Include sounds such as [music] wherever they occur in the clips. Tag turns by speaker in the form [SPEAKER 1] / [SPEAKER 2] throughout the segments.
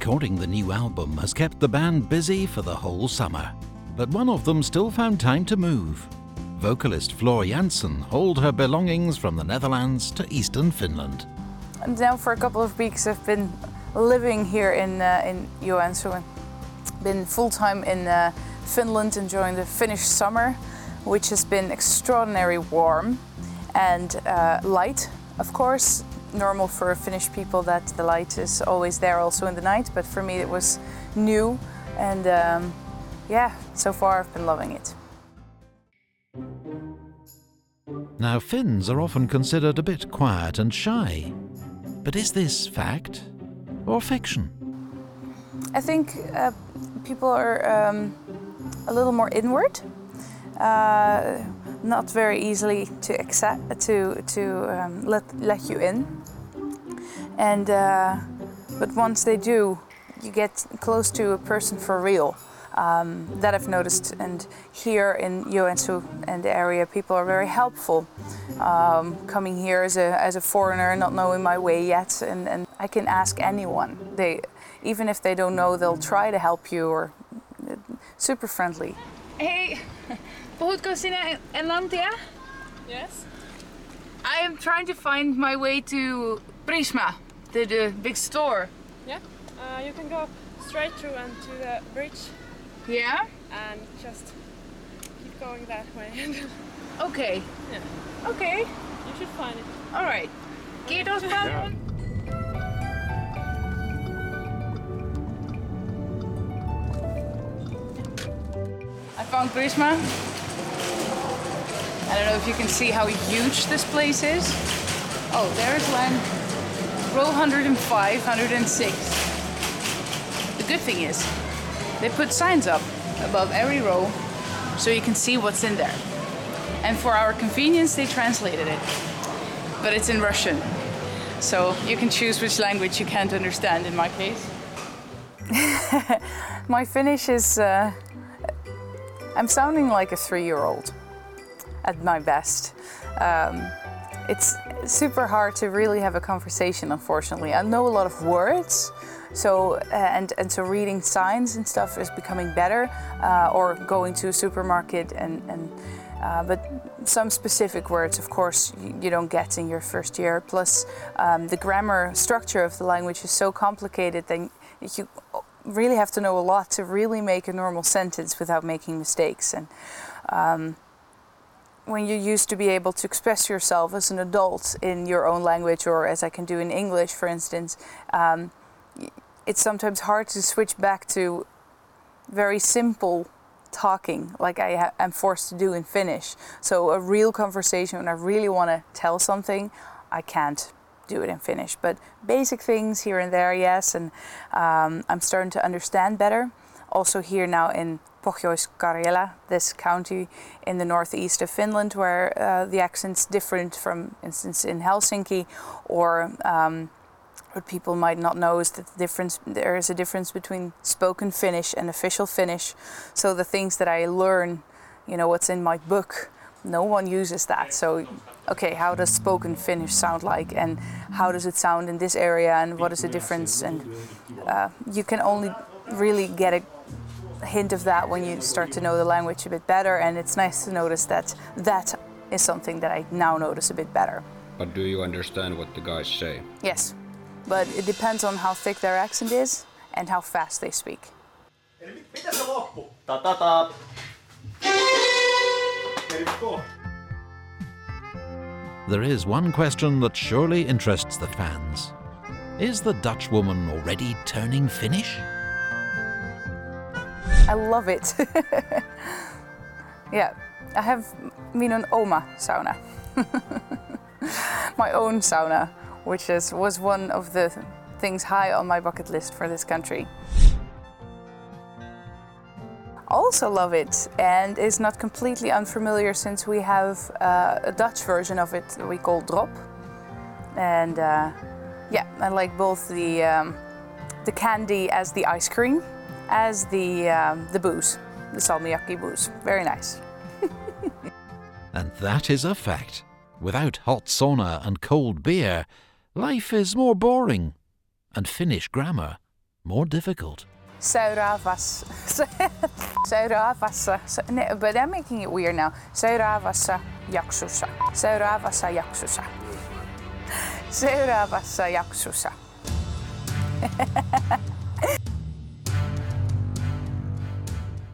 [SPEAKER 1] Recording the new album has kept the band busy for the whole summer, but one of them still found time to move. Vocalist Floor Jansen hauled her belongings from the Netherlands to eastern Finland.
[SPEAKER 2] And now for a couple of weeks I've been living here in, uh, in Joensuu. Been full-time in uh, Finland enjoying the Finnish summer, which has been extraordinarily warm and uh, light, of course. Normal for Finnish people that the light is always there also in the night, but for me it was new and um, yeah, so far I've been loving it.
[SPEAKER 1] Now, Finns are often considered a bit quiet and shy. But is this fact or fiction?
[SPEAKER 2] I think uh, people are um, a little more inward, uh, not very easily to accept to to um, let let you in. And uh, but once they do, you get close to a person for real. Um, that I've noticed, and here in Joensuu and the area, people are very helpful. Um, coming here as a, as a foreigner, not knowing my way yet, and, and I can ask anyone. They, even if they don't know, they'll try to help you or uh, super friendly.
[SPEAKER 3] Hei, puhutko sinä englantia?
[SPEAKER 4] Yes.
[SPEAKER 3] I am trying to find my way to Prisma, the, the big store.
[SPEAKER 4] Yeah. Uh, you can go straight through and to the bridge
[SPEAKER 3] Yeah?
[SPEAKER 4] and just keep going that way. [laughs]
[SPEAKER 3] Okay.
[SPEAKER 4] Yeah.
[SPEAKER 3] Okay.
[SPEAKER 4] you should find it.
[SPEAKER 3] Alright. Kiitos paljon. I found Prisma. I don't know if you can see how huge this place is. Oh, there's line row 105, 106. The good thing is, they put signs up above every row so you can see what's in there. And for our convenience, they translated it. But it's in Russian. So you can choose which language you can't understand in my case. [laughs]
[SPEAKER 2] My Finnish is. Uh, I'm sounding like a three year old at my best. Um, it's super hard to really have a conversation, unfortunately. I know a lot of words. So uh, and and so reading signs and stuff is becoming better, uh, or going to a supermarket and and uh, but some specific words, of course, you, you don't get in your first year. Plus, um, the grammar structure of the language is so complicated that you really have to know a lot to really make a normal sentence without making mistakes. And um, when you used to be able to express yourself as an adult in your own language, or as I can do in English, for instance, um, it's sometimes hard to switch back to very simple talking like I am forced to do in Finnish. So a real conversation when I really want to tell something, I can't do it in Finnish. But basic things here and there, yes, and um, I'm starting to understand better. Also here now in Pohjois-Karjala, this county in the northeast of Finland, where uh, the accent's different from, instance, in Helsinki, or um, what people might not know is that the difference there is a difference between spoken Finnish and official Finnish. So the things that I learn, you know, what's in my book, no one uses that. So, okay, how does spoken Finnish sound like, and how does it sound in this area, and what is the difference? And uh, you can only really get a hint of that when you start to know the language a bit better. And it's nice to notice that that is something that I now notice a bit better.
[SPEAKER 5] But do you understand what the guys say?
[SPEAKER 2] Yes, but it depends on how thick their accent is and how fast they speak.
[SPEAKER 6] Tervetuloa.
[SPEAKER 1] There is one question that surely interests the fans. Is the Dutch woman already turning Finnish?
[SPEAKER 2] I love it. [laughs] yeah, I have minun oma sauna. [laughs] my own sauna, which is, was one of the things high on my bucket list for this country. Also love it, and is not completely unfamiliar since we have uh, a Dutch version of it we call drop. And uh, yeah, I like both the um, the candy as the ice cream, as the um, the booze, the salmiakki booze. Very nice. [laughs]
[SPEAKER 1] And that is a fact. Without hot sauna and cold beer, life is more boring, and Finnish grammar more difficult.
[SPEAKER 2] Seuraavassa. Seuraavassa. se- ne- But I'm making it weird now. Seuraavassa jaksossa. Seuraavassa jaksossa. Seuraavassa jaksossa.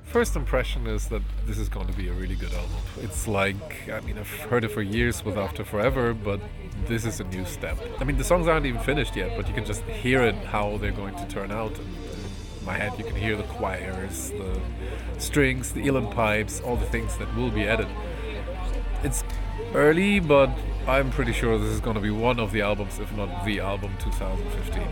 [SPEAKER 7] First impression is that this is going to be a really good album. It's like, I mean, I've heard it for years with After Forever, but this is a new step. I mean, the songs aren't even finished yet, but you can just hear it how they're going to turn out. My head, you can hear the choirs, the strings, the uilleann pipes, all the things that will be added. It's early, but I'm pretty sure this is going to be one of the albums, if not the album 2015.